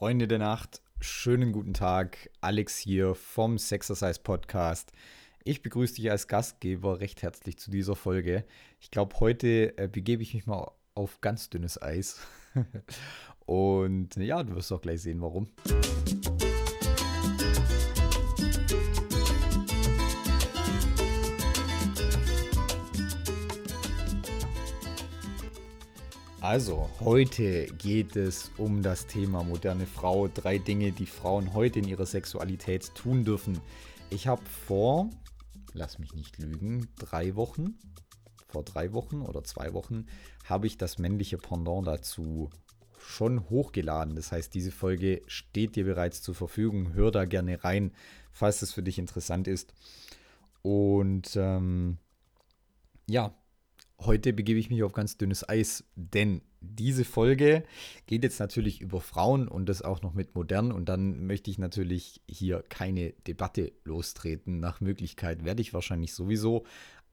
Freunde der Nacht, schönen guten Tag. Alex hier vom Sexercise Podcast. Ich begrüße dich als Gastgeber recht herzlich zu dieser Folge. Ich glaube, heute äh, begebe ich mich mal auf ganz dünnes Eis. Und ja, du wirst auch gleich sehen, warum. Also, heute geht es um das Thema moderne Frau. Drei Dinge, die Frauen heute in ihrer Sexualität tun dürfen. Ich habe vor, lass mich nicht lügen, drei Wochen, vor drei Wochen oder zwei Wochen, habe ich das männliche Pendant dazu schon hochgeladen. Das heißt, diese Folge steht dir bereits zur Verfügung. Hör da gerne rein, falls es für dich interessant ist. Und ähm, ja, heute begebe ich mich auf ganz dünnes Eis, denn diese Folge geht jetzt natürlich über Frauen und das auch noch mit modern und dann möchte ich natürlich hier keine Debatte lostreten. Nach Möglichkeit werde ich wahrscheinlich sowieso,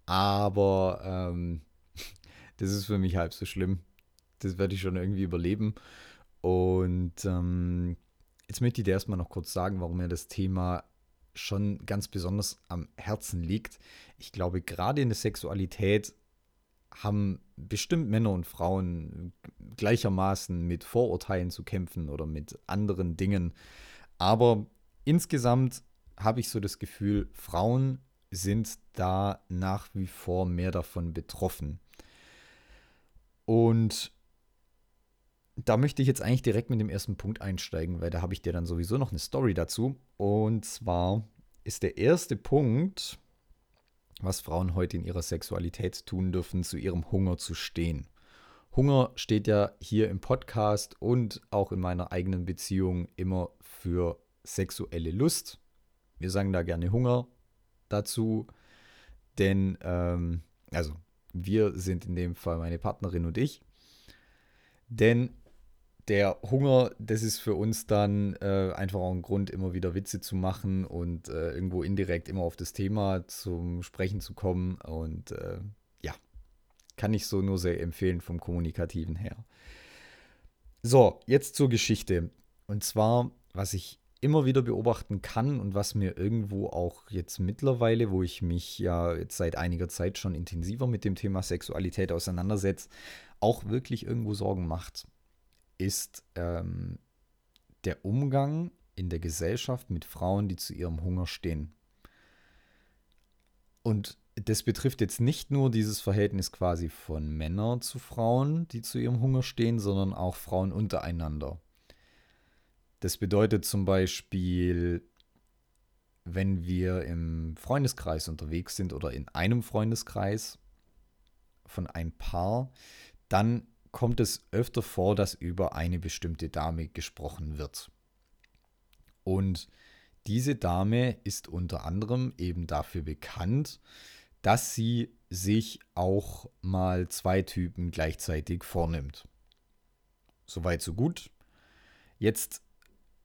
aber ähm, das ist für mich halb so schlimm. Das werde ich schon irgendwie überleben. Und ähm, jetzt möchte ich dir erstmal noch kurz sagen, warum mir das Thema schon ganz besonders am Herzen liegt. Ich glaube, gerade in der Sexualität haben bestimmt Männer und Frauen gleichermaßen mit Vorurteilen zu kämpfen oder mit anderen Dingen. Aber insgesamt habe ich so das Gefühl, Frauen sind da nach wie vor mehr davon betroffen. Und da möchte ich jetzt eigentlich direkt mit dem ersten Punkt einsteigen, weil da habe ich dir dann sowieso noch eine Story dazu. Und zwar ist der erste Punkt, was Frauen heute in ihrer Sexualität tun dürfen, zu ihrem Hunger zu stehen. Hunger steht ja hier im Podcast und auch in meiner eigenen Beziehung immer für sexuelle Lust. Wir sagen da gerne Hunger dazu, denn, ähm, also wir sind in dem Fall meine Partnerin und ich. Denn der Hunger, das ist für uns dann äh, einfach auch ein Grund, immer wieder Witze zu machen und äh, irgendwo indirekt immer auf das Thema zum Sprechen zu kommen. Und äh, ja, kann ich so nur sehr empfehlen vom Kommunikativen her. So, jetzt zur Geschichte. Und zwar, was ich immer wieder beobachten kann und was mir irgendwo auch jetzt mittlerweile, wo ich mich ja jetzt seit einiger Zeit schon intensiver mit dem Thema Sexualität auseinandersetze, auch wirklich irgendwo Sorgen macht ist ähm, der Umgang in der Gesellschaft mit Frauen, die zu ihrem Hunger stehen. Und das betrifft jetzt nicht nur dieses Verhältnis quasi von Männern zu Frauen, die zu ihrem Hunger stehen, sondern auch Frauen untereinander. Das bedeutet zum Beispiel, wenn wir im Freundeskreis unterwegs sind oder in einem Freundeskreis von ein Paar, dann kommt es öfter vor, dass über eine bestimmte Dame gesprochen wird. Und diese Dame ist unter anderem eben dafür bekannt, dass sie sich auch mal zwei Typen gleichzeitig vornimmt. Soweit, so gut. Jetzt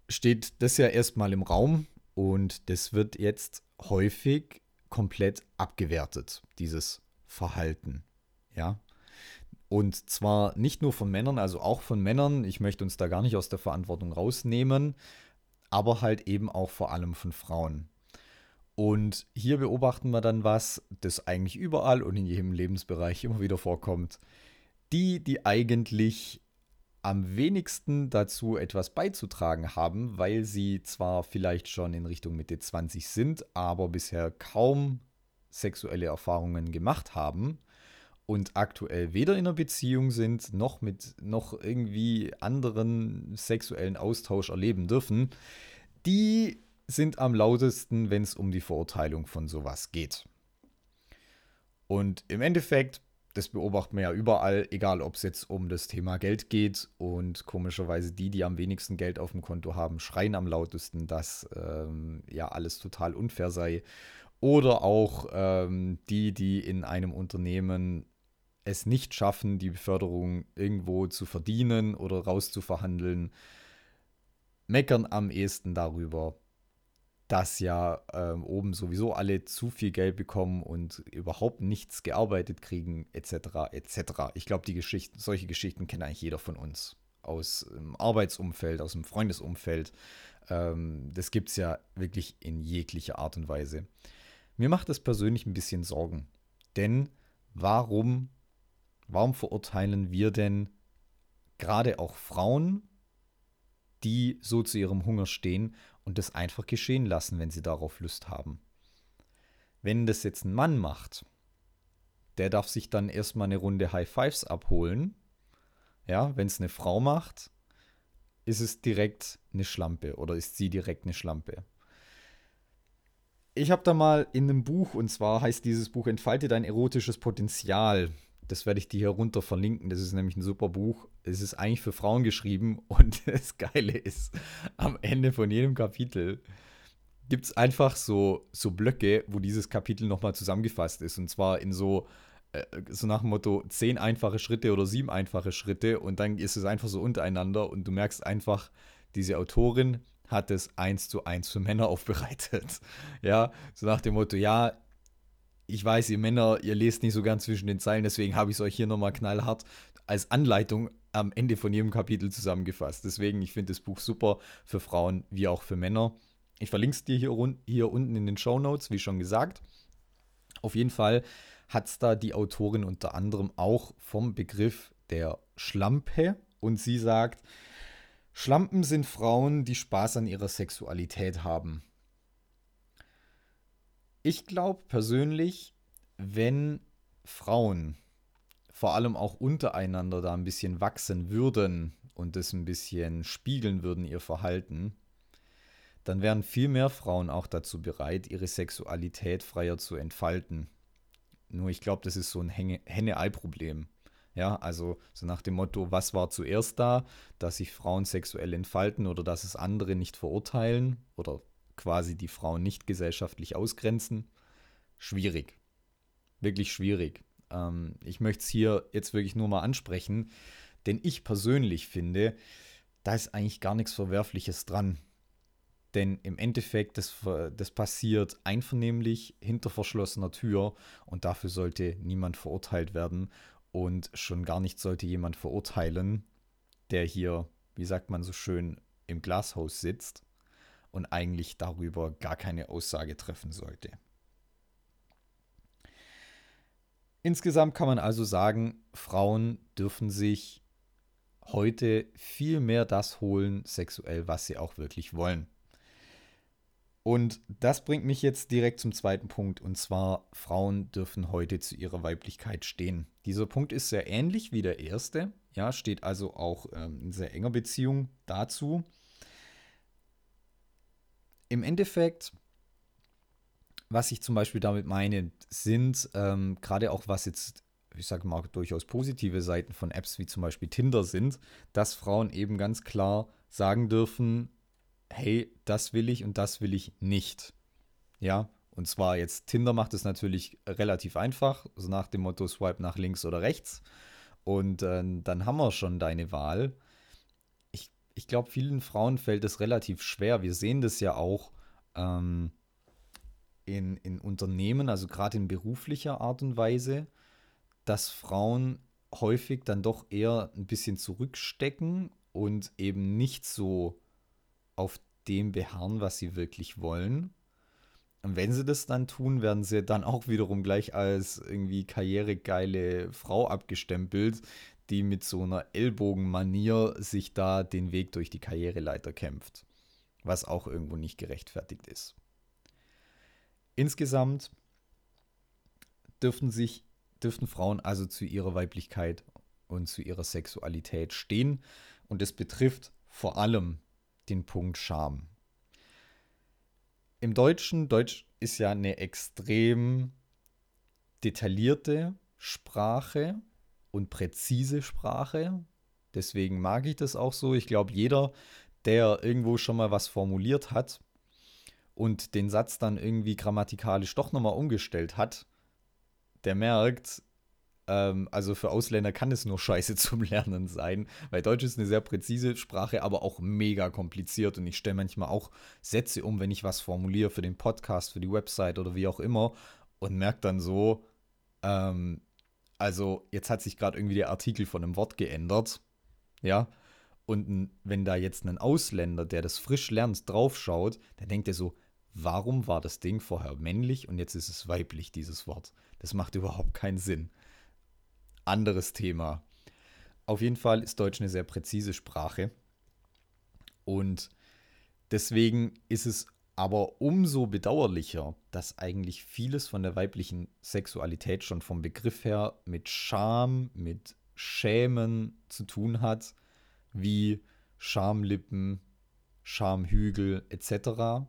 steht das ja erstmal im Raum und das wird jetzt häufig komplett abgewertet, dieses Verhalten. Ja, und zwar nicht nur von Männern, also auch von Männern. Ich möchte uns da gar nicht aus der Verantwortung rausnehmen, aber halt eben auch vor allem von Frauen. Und hier beobachten wir dann was, das eigentlich überall und in jedem Lebensbereich immer wieder vorkommt. Die, die eigentlich am wenigsten dazu etwas beizutragen haben, weil sie zwar vielleicht schon in Richtung Mitte 20 sind, aber bisher kaum sexuelle Erfahrungen gemacht haben und aktuell weder in einer Beziehung sind, noch mit noch irgendwie anderen sexuellen Austausch erleben dürfen, die sind am lautesten, wenn es um die Verurteilung von sowas geht. Und im Endeffekt, das beobachten wir ja überall, egal ob es jetzt um das Thema Geld geht und komischerweise die, die am wenigsten Geld auf dem Konto haben, schreien am lautesten, dass ähm, ja alles total unfair sei. Oder auch ähm, die, die in einem Unternehmen es nicht schaffen, die Beförderung irgendwo zu verdienen oder rauszuverhandeln, meckern am ehesten darüber, dass ja äh, oben sowieso alle zu viel Geld bekommen und überhaupt nichts gearbeitet kriegen, etc. etc. Ich glaube, die Geschichten, solche Geschichten kennt eigentlich jeder von uns. aus dem Arbeitsumfeld, aus dem Freundesumfeld. Ähm, das gibt es ja wirklich in jeglicher Art und Weise. Mir macht das persönlich ein bisschen Sorgen. Denn warum, warum verurteilen wir denn gerade auch Frauen, die so zu ihrem Hunger stehen und das einfach geschehen lassen, wenn sie darauf Lust haben? Wenn das jetzt ein Mann macht, der darf sich dann erstmal eine Runde High Fives abholen. Ja, wenn es eine Frau macht, ist es direkt eine Schlampe oder ist sie direkt eine Schlampe. Ich habe da mal in einem Buch, und zwar heißt dieses Buch Entfalte dein erotisches Potenzial. Das werde ich dir hier runter verlinken. Das ist nämlich ein super Buch. Es ist eigentlich für Frauen geschrieben und das Geile ist, am Ende von jedem Kapitel gibt es einfach so, so Blöcke, wo dieses Kapitel nochmal zusammengefasst ist. Und zwar in so, äh, so nach dem Motto zehn einfache Schritte oder sieben einfache Schritte. Und dann ist es einfach so untereinander und du merkst einfach, diese Autorin hat es eins zu eins für Männer aufbereitet. Ja, so nach dem Motto, ja, ich weiß, ihr Männer, ihr lest nicht so ganz zwischen den Zeilen, deswegen habe ich es euch hier nochmal knallhart als Anleitung am Ende von jedem Kapitel zusammengefasst. Deswegen, ich finde das Buch super für Frauen wie auch für Männer. Ich verlinke es dir hier, hier unten in den Show Notes, wie schon gesagt. Auf jeden Fall hat es da die Autorin unter anderem auch vom Begriff der Schlampe und sie sagt, Schlampen sind Frauen, die Spaß an ihrer Sexualität haben. Ich glaube persönlich, wenn Frauen vor allem auch untereinander da ein bisschen wachsen würden und das ein bisschen spiegeln würden, ihr Verhalten, dann wären viel mehr Frauen auch dazu bereit, ihre Sexualität freier zu entfalten. Nur ich glaube, das ist so ein Henne-Ei-Problem. Ja, also so nach dem Motto, was war zuerst da, dass sich Frauen sexuell entfalten oder dass es andere nicht verurteilen oder quasi die Frauen nicht gesellschaftlich ausgrenzen. Schwierig. Wirklich schwierig. Ähm, ich möchte es hier jetzt wirklich nur mal ansprechen, denn ich persönlich finde, da ist eigentlich gar nichts Verwerfliches dran. Denn im Endeffekt, das, das passiert einvernehmlich hinter verschlossener Tür und dafür sollte niemand verurteilt werden. Und schon gar nicht sollte jemand verurteilen, der hier, wie sagt man so schön, im Glashaus sitzt und eigentlich darüber gar keine Aussage treffen sollte. Insgesamt kann man also sagen, Frauen dürfen sich heute viel mehr das holen, sexuell, was sie auch wirklich wollen. Und das bringt mich jetzt direkt zum zweiten Punkt, und zwar Frauen dürfen heute zu ihrer Weiblichkeit stehen. Dieser Punkt ist sehr ähnlich wie der erste, ja, steht also auch ähm, in sehr enger Beziehung dazu. Im Endeffekt, was ich zum Beispiel damit meine, sind ähm, gerade auch was jetzt, ich sage mal, durchaus positive Seiten von Apps wie zum Beispiel Tinder sind, dass Frauen eben ganz klar sagen dürfen, hey, das will ich und das will ich nicht. Ja, und zwar jetzt Tinder macht es natürlich relativ einfach, so nach dem Motto Swipe nach links oder rechts. Und äh, dann haben wir schon deine Wahl. Ich, glaube, vielen Frauen fällt es relativ schwer. Wir sehen das ja auch ähm, in, in Unternehmen, also gerade in beruflicher Art und Weise, dass Frauen häufig dann doch eher ein bisschen zurückstecken und eben nicht so auf dem beharren, was sie wirklich wollen. Und wenn sie das dann tun, werden sie dann auch wiederum gleich als irgendwie karrieregeile Frau abgestempelt, die mit so einer Ellbogenmanier sich da den Weg durch die Karriereleiter kämpft. Was auch irgendwo nicht gerechtfertigt ist. Insgesamt dürften sich, dürften Frauen also zu ihrer Weiblichkeit und zu ihrer Sexualität stehen. Und es betrifft vor allem den Punkt Scham. Im Deutschen, Deutsch ist ja eine extrem detaillierte Sprache und präzise Sprache. Deswegen mag ich das auch so. Ich glaube, jeder, der irgendwo schon mal was formuliert hat und den Satz dann irgendwie grammatikalisch doch nochmal umgestellt hat, der merkt, ähm, also für Ausländer kann es nur scheiße zum Lernen sein, weil Deutsch ist eine sehr präzise Sprache, aber auch mega kompliziert und ich stelle manchmal auch Sätze um, wenn ich was formuliere für den Podcast, für die Website oder wie auch immer und merke dann so, ähm, also jetzt hat sich gerade irgendwie der Artikel von einem Wort geändert, ja, Und wenn da jetzt ein Ausländer, der das frisch lernt, draufschaut, dann denkt er so, warum war das Ding vorher männlich und jetzt ist es weiblich, dieses Wort? Das macht überhaupt keinen Sinn. Anderes Thema. Auf jeden Fall ist Deutsch eine sehr präzise Sprache. Und deswegen ist es aber umso bedauerlicher, dass eigentlich vieles von der weiblichen Sexualität schon vom Begriff her mit Scham, mit Schämen zu tun hat, wie Schamlippen, Schamhügel etc.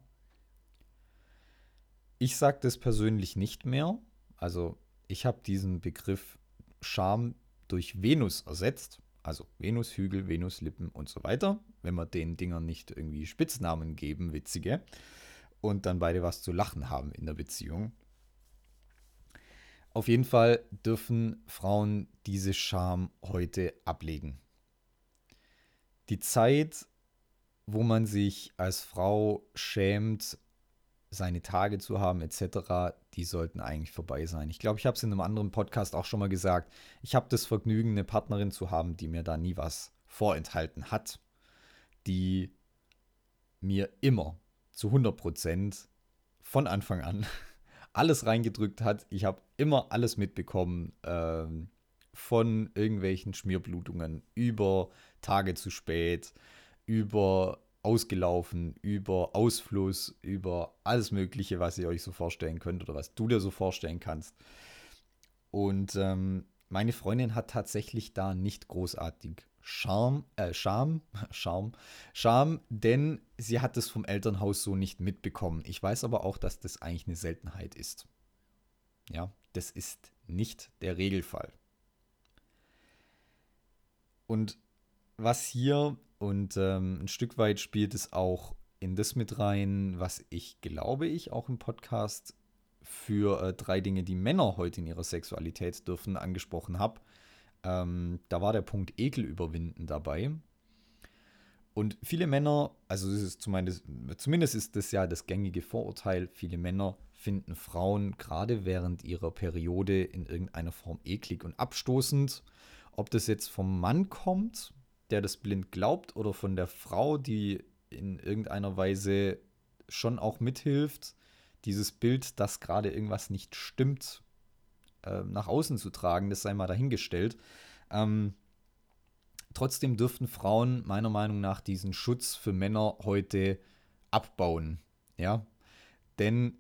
Ich sage das persönlich nicht mehr. Also ich habe diesen Begriff Scham durch Venus ersetzt. Also Venushügel, Venuslippen und so weiter. Wenn wir den Dingern nicht irgendwie Spitznamen geben, witzige. Und dann beide was zu lachen haben in der Beziehung. Auf jeden Fall dürfen Frauen diese Scham heute ablegen. Die Zeit, wo man sich als Frau schämt, seine Tage zu haben etc., die sollten eigentlich vorbei sein. Ich glaube, ich habe es in einem anderen Podcast auch schon mal gesagt. Ich habe das Vergnügen, eine Partnerin zu haben, die mir da nie was vorenthalten hat, die mir immer zu 100 Prozent von Anfang an alles reingedrückt hat. Ich habe immer alles mitbekommen, ähm, von irgendwelchen Schmierblutungen über Tage zu spät, über ausgelaufen, über Ausfluss, über alles Mögliche, was ihr euch so vorstellen könnt oder was du dir so vorstellen kannst. Und ähm, meine Freundin hat tatsächlich da nicht großartig Charme, äh, Scham, Charme, Charme, denn sie hat es vom Elternhaus so nicht mitbekommen. Ich weiß aber auch, dass das eigentlich eine Seltenheit ist. Ja, das ist nicht der Regelfall. Und was hier und ähm, ein Stück weit spielt es auch in das mit rein, was ich glaube ich auch im Podcast für äh, drei Dinge, die Männer heute in ihrer Sexualität dürfen, angesprochen habe. Ähm, da war der Punkt Ekel überwinden dabei. Und viele Männer, also ist zumindest, zumindest ist das ja das gängige Vorurteil, viele Männer finden Frauen gerade während ihrer Periode in irgendeiner Form eklig und abstoßend. Ob das jetzt vom Mann kommt, der das blind glaubt oder von der Frau, die in irgendeiner Weise schon auch mithilft, dieses Bild, dass gerade irgendwas nicht stimmt, äh, nach außen zu tragen, das sei mal dahingestellt. Ähm, trotzdem dürften Frauen meiner Meinung nach diesen Schutz für Männer heute abbauen. Ja, denn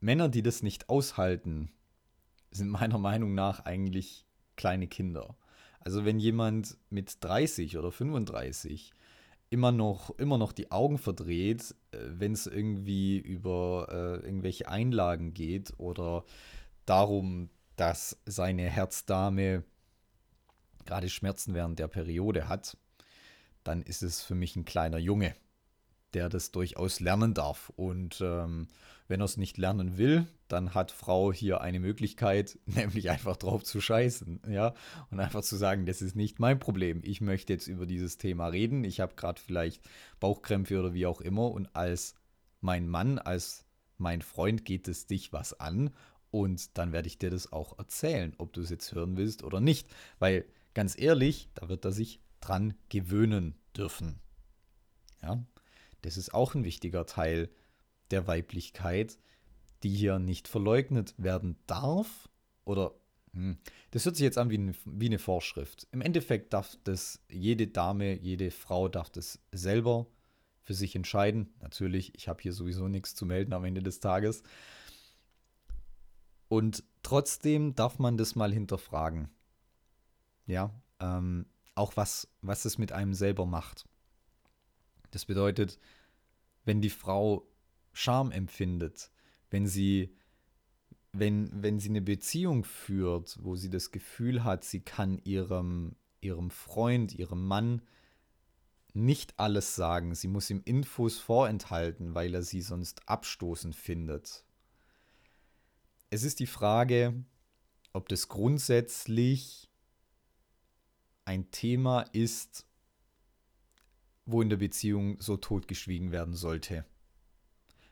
Männer, die das nicht aushalten, sind meiner Meinung nach eigentlich kleine Kinder. Also wenn jemand mit 30 oder 35 immer noch, immer noch die Augen verdreht, äh, wenn es irgendwie über äh, irgendwelche Einlagen geht oder darum, dass seine Herzdame gerade Schmerzen während der Periode hat, dann ist es für mich ein kleiner Junge, der das durchaus lernen darf. Und ähm, wenn er es nicht lernen will, dann hat Frau hier eine Möglichkeit, nämlich einfach drauf zu scheißen, ja, und einfach zu sagen, das ist nicht mein Problem. Ich möchte jetzt über dieses Thema reden. Ich habe gerade vielleicht Bauchkrämpfe oder wie auch immer und als mein Mann, als mein Freund geht es dich was an und dann werde ich dir das auch erzählen, ob du es jetzt hören willst oder nicht, weil ganz ehrlich, da wird er sich dran gewöhnen dürfen. Ja, das ist auch ein wichtiger Teil der Weiblichkeit, die hier nicht verleugnet werden darf oder hm, das hört sich jetzt an wie eine, wie eine Vorschrift. Im Endeffekt darf das jede Dame, jede Frau darf das selber für sich entscheiden. Natürlich, ich habe hier sowieso nichts zu melden am Ende des Tages. Und trotzdem darf man das mal hinterfragen. Ja, ähm, auch was, was es mit einem selber macht. Das bedeutet, wenn die Frau Scham empfindet, wenn sie, wenn, wenn sie eine Beziehung führt, wo sie das Gefühl hat, sie kann ihrem, ihrem Freund, ihrem Mann nicht alles sagen, sie muss ihm Infos vorenthalten, weil er sie sonst abstoßend findet. Es ist die Frage, ob das grundsätzlich ein Thema ist, wo in der Beziehung so totgeschwiegen werden sollte.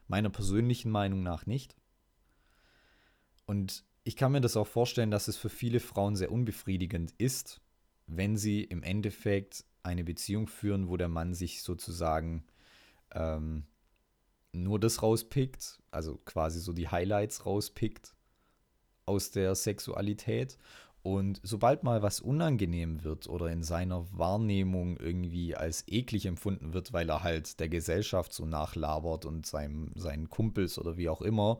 Meiner persönlichen Meinung nach nicht. Und ich kann mir das auch vorstellen, dass es für viele Frauen sehr unbefriedigend ist, wenn sie im Endeffekt eine Beziehung führen, wo der Mann sich sozusagen ähm, nur das rauspickt, also quasi so die Highlights rauspickt aus der Sexualität. Und sobald mal was unangenehm wird oder in seiner Wahrnehmung irgendwie als eklig empfunden wird, weil er halt der Gesellschaft so nachlabert und seinem, seinen Kumpels oder wie auch immer,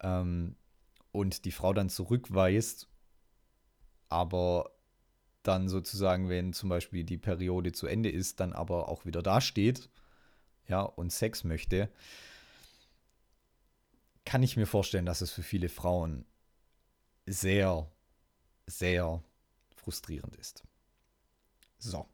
ähm, und die Frau dann zurückweist, aber dann sozusagen, wenn zum Beispiel die Periode zu Ende ist, dann aber auch wieder dasteht, ja, und Sex möchte, kann ich mir vorstellen, dass es für viele Frauen sehr, sehr frustrierend ist. So,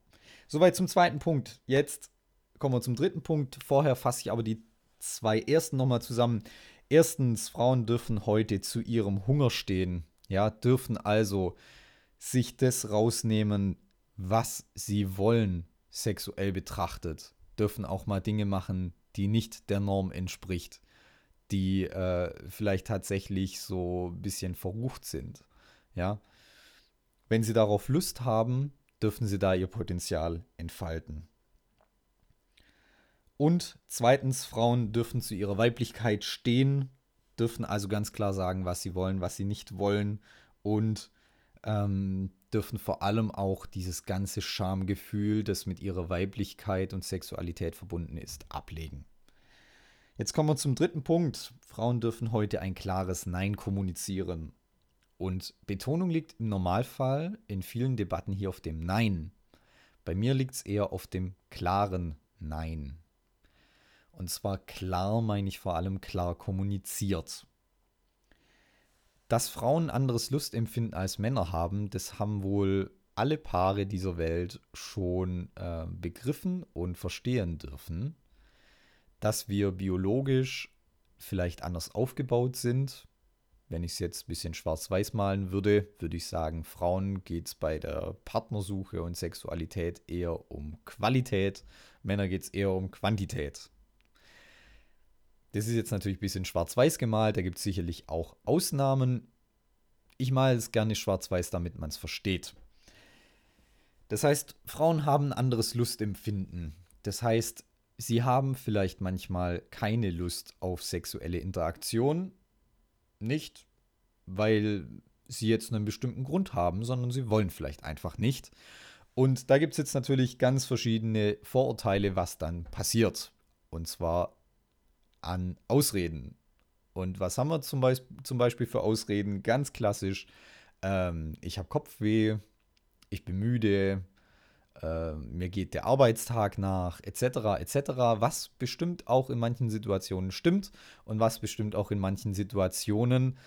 soweit zum zweiten Punkt. Jetzt kommen wir zum dritten Punkt. Vorher fasse ich aber die zwei ersten nochmal zusammen. Erstens, Frauen dürfen heute zu ihrem Hunger stehen. Ja, dürfen also sich das rausnehmen, was sie wollen, sexuell betrachtet. Dürfen auch mal Dinge machen, die nicht der Norm entspricht, die äh, vielleicht tatsächlich so ein bisschen verrucht sind. Ja, wenn sie darauf Lust haben, dürfen sie da ihr Potenzial entfalten. Und zweitens, Frauen dürfen zu ihrer Weiblichkeit stehen, dürfen also ganz klar sagen, was sie wollen, was sie nicht wollen und ähm, dürfen vor allem auch dieses ganze Schamgefühl, das mit ihrer Weiblichkeit und Sexualität verbunden ist, ablegen. Jetzt kommen wir zum dritten Punkt. Frauen dürfen heute ein klares Nein kommunizieren. Und Betonung liegt im Normalfall in vielen Debatten hier auf dem Nein. Bei mir liegt es eher auf dem klaren Nein. Und zwar klar meine ich vor allem klar kommuniziert. Dass Frauen anderes Lustempfinden als Männer haben, das haben wohl alle Paare dieser Welt schon äh, begriffen und verstehen dürfen. Dass wir biologisch vielleicht anders aufgebaut sind. Wenn ich es jetzt ein bisschen schwarz-weiß malen würde, würde ich sagen, Frauen geht es bei der Partnersuche und Sexualität eher um Qualität, Männer geht es eher um Quantität. Das ist jetzt natürlich ein bisschen schwarz-weiß gemalt, da gibt es sicherlich auch Ausnahmen. Ich male es gerne schwarz-weiß, damit man es versteht. Das heißt, Frauen haben ein anderes Lustempfinden. Das heißt, sie haben vielleicht manchmal keine Lust auf sexuelle Interaktion. Nicht, weil sie jetzt einen bestimmten Grund haben, sondern sie wollen vielleicht einfach nicht. Und da gibt es jetzt natürlich ganz verschiedene Vorurteile, was dann passiert. Und zwar an Ausreden. Und was haben wir zum, Be zum Beispiel für Ausreden? Ganz klassisch, ähm, ich habe Kopfweh, ich bin müde, äh, mir geht der Arbeitstag nach, etc., etc., was bestimmt auch in manchen Situationen stimmt und was bestimmt auch in manchen Situationen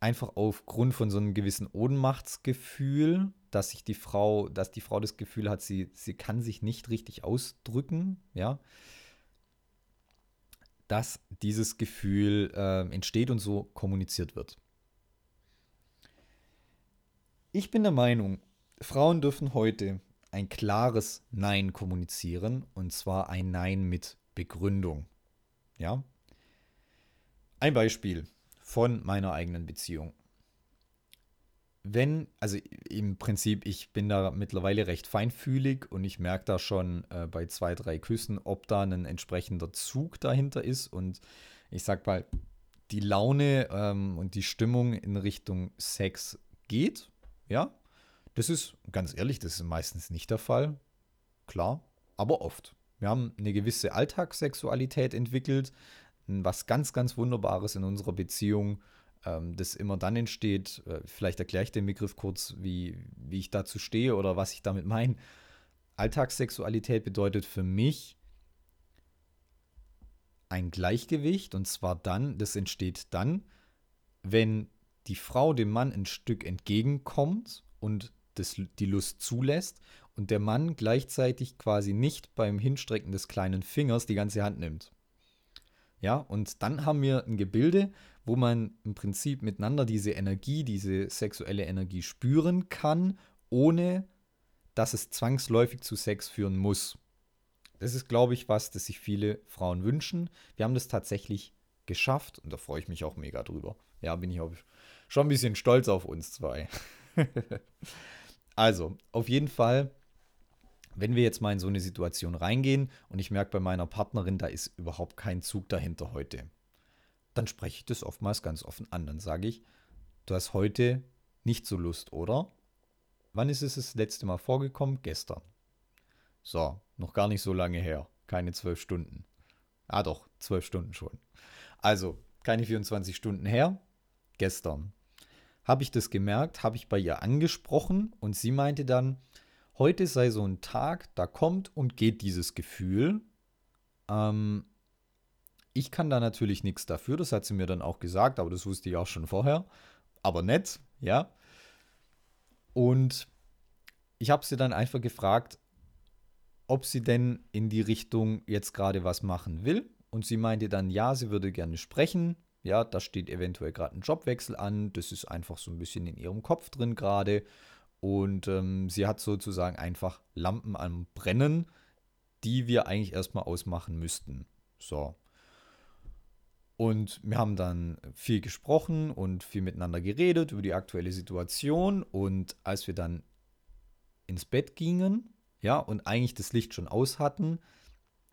einfach aufgrund von so einem gewissen Ohnmachtsgefühl, dass sich die Frau, dass die Frau das Gefühl hat, sie, sie kann sich nicht richtig ausdrücken, ja, dass dieses Gefühl äh, entsteht und so kommuniziert wird. Ich bin der Meinung, Frauen dürfen heute ein klares Nein kommunizieren und zwar ein Nein mit Begründung. Ja? Ein Beispiel von meiner eigenen Beziehung wenn, also im Prinzip, ich bin da mittlerweile recht feinfühlig und ich merke da schon äh, bei zwei, drei Küssen, ob da ein entsprechender Zug dahinter ist. Und ich sag mal, die Laune ähm, und die Stimmung in Richtung Sex geht, ja. Das ist, ganz ehrlich, das ist meistens nicht der Fall. Klar, aber oft. Wir haben eine gewisse Alltagssexualität entwickelt, was ganz, ganz Wunderbares in unserer Beziehung ähm, das immer dann entsteht, äh, vielleicht erkläre ich den Begriff kurz, wie, wie ich dazu stehe oder was ich damit meine. Alltagssexualität bedeutet für mich ein Gleichgewicht und zwar dann, das entsteht dann, wenn die Frau dem Mann ein Stück entgegenkommt und das, die Lust zulässt und der Mann gleichzeitig quasi nicht beim Hinstrecken des kleinen Fingers die ganze Hand nimmt. Ja, und dann haben wir ein Gebilde, wo man im Prinzip miteinander diese Energie, diese sexuelle Energie spüren kann, ohne dass es zwangsläufig zu Sex führen muss. Das ist, glaube ich, was, das sich viele Frauen wünschen. Wir haben das tatsächlich geschafft und da freue ich mich auch mega drüber. Ja, bin ich auch schon ein bisschen stolz auf uns zwei. also, auf jeden Fall Wenn wir jetzt mal in so eine Situation reingehen und ich merke bei meiner Partnerin, da ist überhaupt kein Zug dahinter heute, dann spreche ich das oftmals ganz offen an. Dann sage ich, du hast heute nicht so Lust, oder? Wann ist es das letzte Mal vorgekommen? Gestern. So, noch gar nicht so lange her. Keine zwölf Stunden. Ah doch, zwölf Stunden schon. Also, keine 24 Stunden her. Gestern. Habe ich das gemerkt, habe ich bei ihr angesprochen und sie meinte dann, heute sei so ein Tag, da kommt und geht dieses Gefühl. Ähm, ich kann da natürlich nichts dafür, das hat sie mir dann auch gesagt, aber das wusste ich auch schon vorher. Aber nett, ja. Und ich habe sie dann einfach gefragt, ob sie denn in die Richtung jetzt gerade was machen will. Und sie meinte dann, ja, sie würde gerne sprechen. Ja, da steht eventuell gerade ein Jobwechsel an. Das ist einfach so ein bisschen in ihrem Kopf drin gerade. Und ähm, sie hat sozusagen einfach Lampen am Brennen, die wir eigentlich erstmal ausmachen müssten. So. Und wir haben dann viel gesprochen und viel miteinander geredet über die aktuelle Situation. Und als wir dann ins Bett gingen, ja, und eigentlich das Licht schon aus hatten,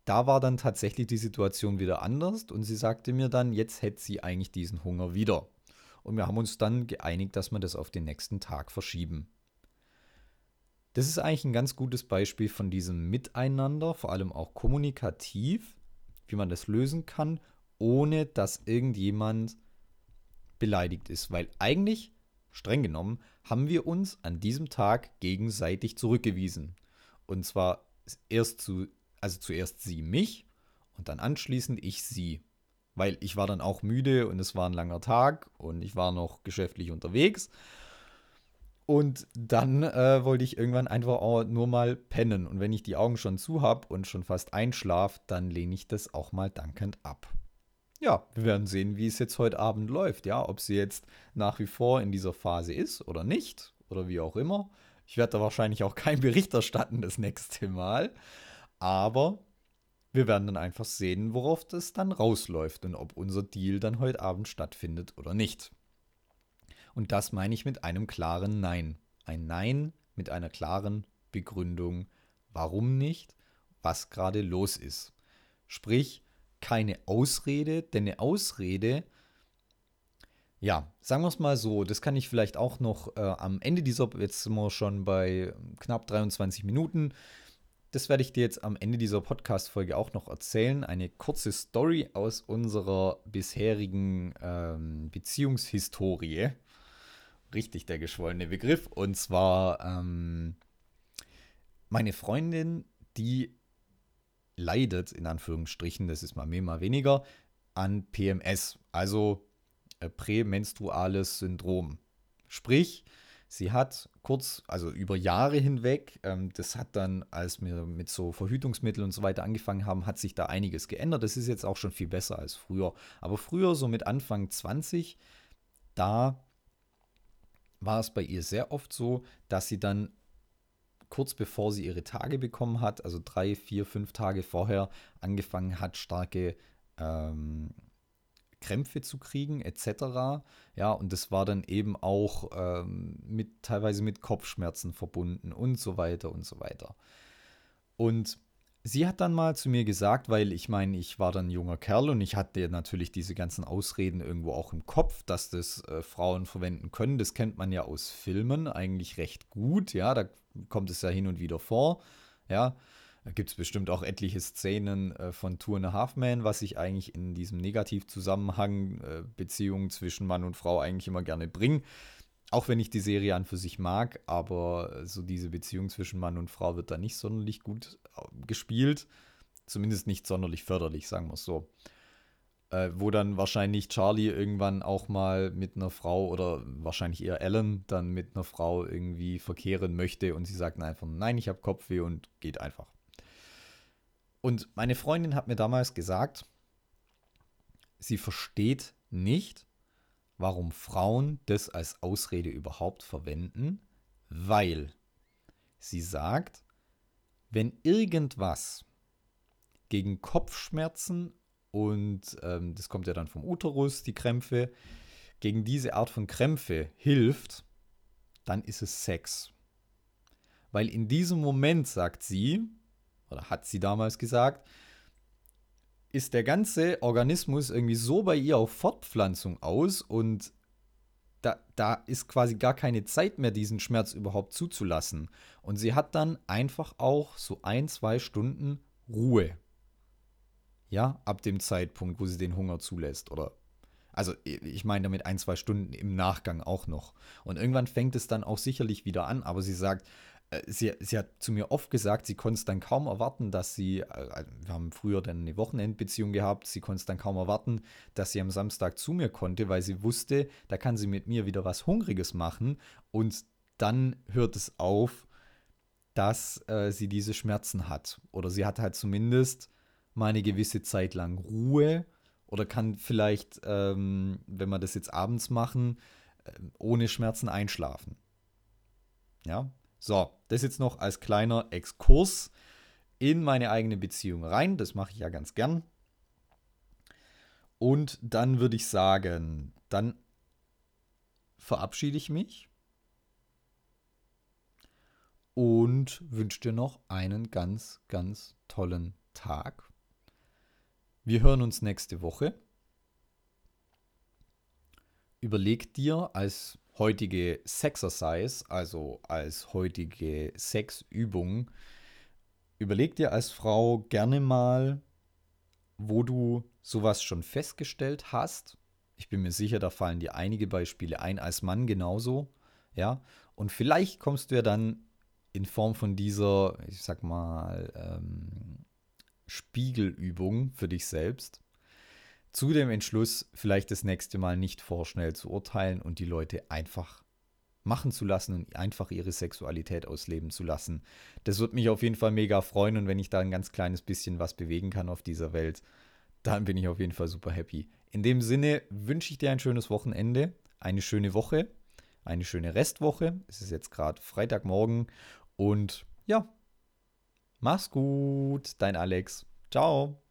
da war dann tatsächlich die Situation wieder anders. Und sie sagte mir dann, jetzt hätte sie eigentlich diesen Hunger wieder. Und wir haben uns dann geeinigt, dass wir das auf den nächsten Tag verschieben. Das ist eigentlich ein ganz gutes Beispiel von diesem Miteinander, vor allem auch kommunikativ, wie man das lösen kann ohne dass irgendjemand beleidigt ist. Weil eigentlich, streng genommen, haben wir uns an diesem Tag gegenseitig zurückgewiesen. Und zwar erst zu, also zuerst sie mich und dann anschließend ich sie. Weil ich war dann auch müde und es war ein langer Tag und ich war noch geschäftlich unterwegs. Und dann äh, wollte ich irgendwann einfach nur mal pennen. Und wenn ich die Augen schon zu habe und schon fast einschlaf, dann lehne ich das auch mal dankend ab ja, wir werden sehen, wie es jetzt heute Abend läuft. Ja, ob sie jetzt nach wie vor in dieser Phase ist oder nicht oder wie auch immer. Ich werde da wahrscheinlich auch keinen Bericht erstatten das nächste Mal. Aber wir werden dann einfach sehen, worauf das dann rausläuft und ob unser Deal dann heute Abend stattfindet oder nicht. Und das meine ich mit einem klaren Nein. Ein Nein mit einer klaren Begründung, warum nicht, was gerade los ist. Sprich, keine Ausrede, denn eine Ausrede, ja, sagen wir es mal so, das kann ich vielleicht auch noch äh, am Ende dieser, jetzt sind wir schon bei knapp 23 Minuten, das werde ich dir jetzt am Ende dieser Podcast-Folge auch noch erzählen. Eine kurze Story aus unserer bisherigen ähm, Beziehungshistorie. Richtig der geschwollene Begriff. Und zwar ähm, meine Freundin, die leidet, in Anführungsstrichen, das ist mal mehr, mal weniger, an PMS, also äh, prämenstruales Syndrom. Sprich, sie hat kurz, also über Jahre hinweg, ähm, das hat dann, als wir mit so Verhütungsmitteln und so weiter angefangen haben, hat sich da einiges geändert. Das ist jetzt auch schon viel besser als früher. Aber früher, so mit Anfang 20, da war es bei ihr sehr oft so, dass sie dann kurz bevor sie ihre Tage bekommen hat, also drei, vier, fünf Tage vorher, angefangen hat, starke ähm, Krämpfe zu kriegen, etc. Ja, und das war dann eben auch ähm, mit teilweise mit Kopfschmerzen verbunden und so weiter und so weiter. Und sie hat dann mal zu mir gesagt, weil ich meine, ich war dann ein junger Kerl und ich hatte natürlich diese ganzen Ausreden irgendwo auch im Kopf, dass das äh, Frauen verwenden können. Das kennt man ja aus Filmen eigentlich recht gut. Ja, da kommt es ja hin und wieder vor. Ja, da gibt es bestimmt auch etliche Szenen äh, von Tour and a Half Man, was ich eigentlich in diesem Negativzusammenhang äh, Beziehungen zwischen Mann und Frau eigentlich immer gerne bringe. Auch wenn ich die Serie an für sich mag, aber so diese Beziehung zwischen Mann und Frau wird da nicht sonderlich gut äh, gespielt. Zumindest nicht sonderlich förderlich, sagen wir es so äh, wo dann wahrscheinlich Charlie irgendwann auch mal mit einer Frau oder wahrscheinlich eher Ellen dann mit einer Frau irgendwie verkehren möchte und sie sagt einfach, nein, ich habe Kopfweh und geht einfach. Und meine Freundin hat mir damals gesagt, sie versteht nicht, warum Frauen das als Ausrede überhaupt verwenden, weil sie sagt, wenn irgendwas gegen Kopfschmerzen und ähm, das kommt ja dann vom Uterus, die Krämpfe, gegen diese Art von Krämpfe hilft, dann ist es Sex. Weil in diesem Moment, sagt sie, oder hat sie damals gesagt, ist der ganze Organismus irgendwie so bei ihr auf Fortpflanzung aus und da, da ist quasi gar keine Zeit mehr, diesen Schmerz überhaupt zuzulassen. Und sie hat dann einfach auch so ein, zwei Stunden Ruhe. Ja, ab dem Zeitpunkt, wo sie den Hunger zulässt. Oder, also ich meine damit ein, zwei Stunden im Nachgang auch noch. Und irgendwann fängt es dann auch sicherlich wieder an, aber sie sagt, sie, sie hat zu mir oft gesagt, sie konnte es dann kaum erwarten, dass sie, äh, wir haben früher dann eine Wochenendbeziehung gehabt, sie konnte es dann kaum erwarten, dass sie am Samstag zu mir konnte, weil sie wusste, da kann sie mit mir wieder was Hungriges machen und dann hört es auf, dass äh, sie diese Schmerzen hat. Oder sie hat halt zumindest mal eine gewisse Zeit lang Ruhe oder kann vielleicht, ähm, wenn wir das jetzt abends machen, äh, ohne Schmerzen einschlafen. Ja, so, das jetzt noch als kleiner Exkurs in meine eigene Beziehung rein. Das mache ich ja ganz gern. Und dann würde ich sagen, dann verabschiede ich mich und wünsche dir noch einen ganz, ganz tollen Tag. Wir hören uns nächste Woche. Überleg dir als heutige Sexercise, also als heutige Sexübung, überleg dir als Frau gerne mal, wo du sowas schon festgestellt hast. Ich bin mir sicher, da fallen dir einige Beispiele ein, als Mann genauso. Ja, und vielleicht kommst du ja dann in Form von dieser, ich sag mal, ähm, Spiegelübung für dich selbst zu dem Entschluss, vielleicht das nächste Mal nicht vorschnell zu urteilen und die Leute einfach machen zu lassen und einfach ihre Sexualität ausleben zu lassen. Das würde mich auf jeden Fall mega freuen und wenn ich da ein ganz kleines bisschen was bewegen kann auf dieser Welt, dann bin ich auf jeden Fall super happy. In dem Sinne wünsche ich dir ein schönes Wochenende, eine schöne Woche, eine schöne Restwoche. Es ist jetzt gerade Freitagmorgen und ja, mach's gut, dein Alex. Ciao.